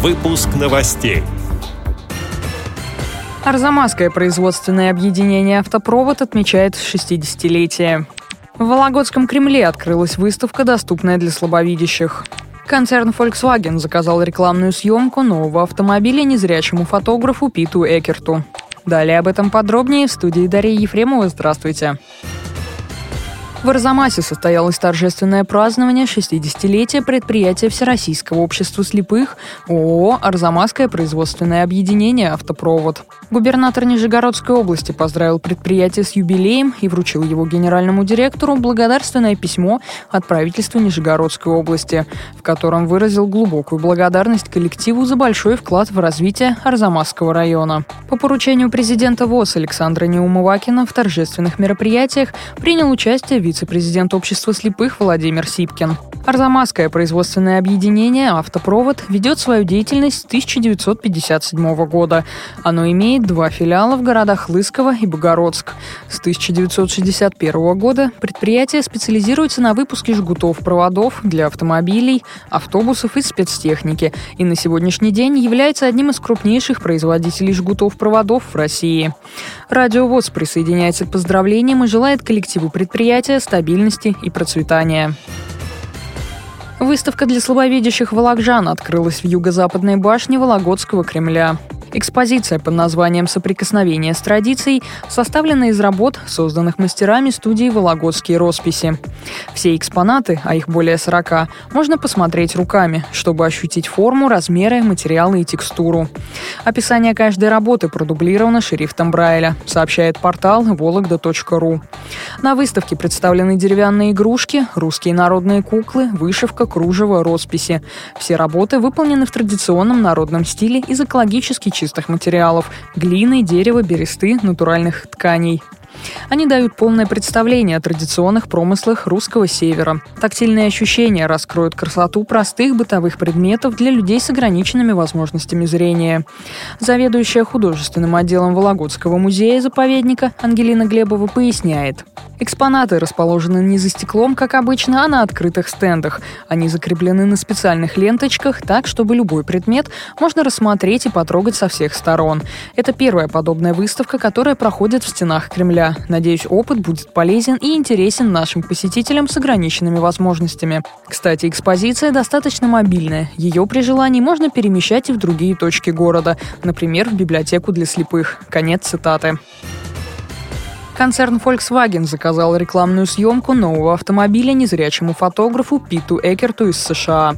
Выпуск новостей. Арзамасское производственное объединение «Автопровод» отмечает 60-летие. В Вологодском Кремле открылась выставка, доступная для слабовидящих. Концерн Volkswagen заказал рекламную съемку нового автомобиля незрячему фотографу Питу Экерту. Далее об этом подробнее в студии Дарьи Ефремова. Здравствуйте. В Арзамасе состоялось торжественное празднование 60-летия предприятия Всероссийского общества слепых ООО «Арзамасское производственное объединение «Автопровод». Губернатор Нижегородской области поздравил предприятие с юбилеем и вручил его генеральному директору благодарственное письмо от правительства Нижегородской области, в котором выразил глубокую благодарность коллективу за большой вклад в развитие Арзамасского района. По поручению президента ВОЗ Александра Неумывакина в торжественных мероприятиях принял участие вице-президент общества слепых Владимир Сипкин. Арзамасское производственное объединение «Автопровод» ведет свою деятельность с 1957 года. Оно имеет два филиала в городах Лысково и Богородск. С 1961 года предприятие специализируется на выпуске жгутов проводов для автомобилей, автобусов и спецтехники и на сегодняшний день является одним из крупнейших производителей жгутов проводов в России. Радиовоз присоединяется к поздравлениям и желает коллективу предприятия стабильности и процветания. Выставка для слабовидящих волокжан открылась в юго-западной башне Вологодского Кремля. Экспозиция под названием «Соприкосновение с традицией» составлена из работ, созданных мастерами студии «Вологодские росписи». Все экспонаты, а их более 40, можно посмотреть руками, чтобы ощутить форму, размеры, материалы и текстуру. Описание каждой работы продублировано шрифтом Брайля, сообщает портал вологда.ру. На выставке представлены деревянные игрушки, русские народные куклы, вышивка, кружево, росписи. Все работы выполнены в традиционном народном стиле из экологически чистых материалов – глины, дерева, бересты, натуральных тканей. Они дают полное представление о традиционных промыслах русского севера. Тактильные ощущения раскроют красоту простых бытовых предметов для людей с ограниченными возможностями зрения. Заведующая художественным отделом Вологодского музея-заповедника Ангелина Глебова поясняет. Экспонаты расположены не за стеклом, как обычно, а на открытых стендах. Они закреплены на специальных ленточках, так, чтобы любой предмет можно рассмотреть и потрогать со всех сторон. Это первая подобная выставка, которая проходит в стенах Кремля. Надеюсь, опыт будет полезен и интересен нашим посетителям с ограниченными возможностями. Кстати, экспозиция достаточно мобильная. Ее при желании можно перемещать и в другие точки города, например, в библиотеку для слепых. Конец цитаты. Концерн Volkswagen заказал рекламную съемку нового автомобиля незрячему фотографу Питу Экерту из США.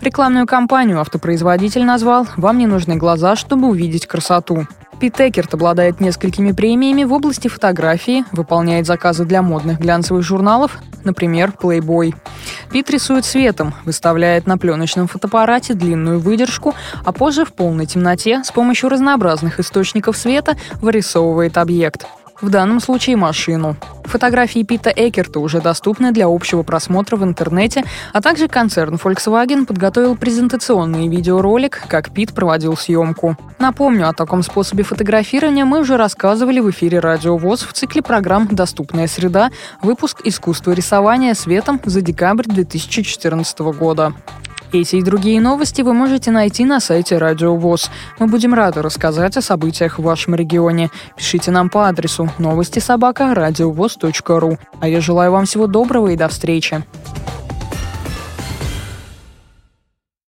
Рекламную кампанию автопроизводитель назвал «Вам не нужны глаза, чтобы увидеть красоту». Пит Экерт обладает несколькими премиями в области фотографии, выполняет заказы для модных глянцевых журналов, например, Playboy. Пит рисует светом, выставляет на пленочном фотоаппарате длинную выдержку, а позже в полной темноте с помощью разнообразных источников света вырисовывает объект – в данном случае машину. Фотографии Пита Экерта уже доступны для общего просмотра в интернете, а также концерн Volkswagen подготовил презентационный видеоролик, как Пит проводил съемку. Напомню, о таком способе фотографирования мы уже рассказывали в эфире «Радио ВОЗ» в цикле программ «Доступная среда», выпуск «Искусство рисования светом» за декабрь 2014 года. Эти и другие новости вы можете найти на сайте Радио ВОЗ. Мы будем рады рассказать о событиях в вашем регионе. Пишите нам по адресу новости собака. А я желаю вам всего доброго и до встречи.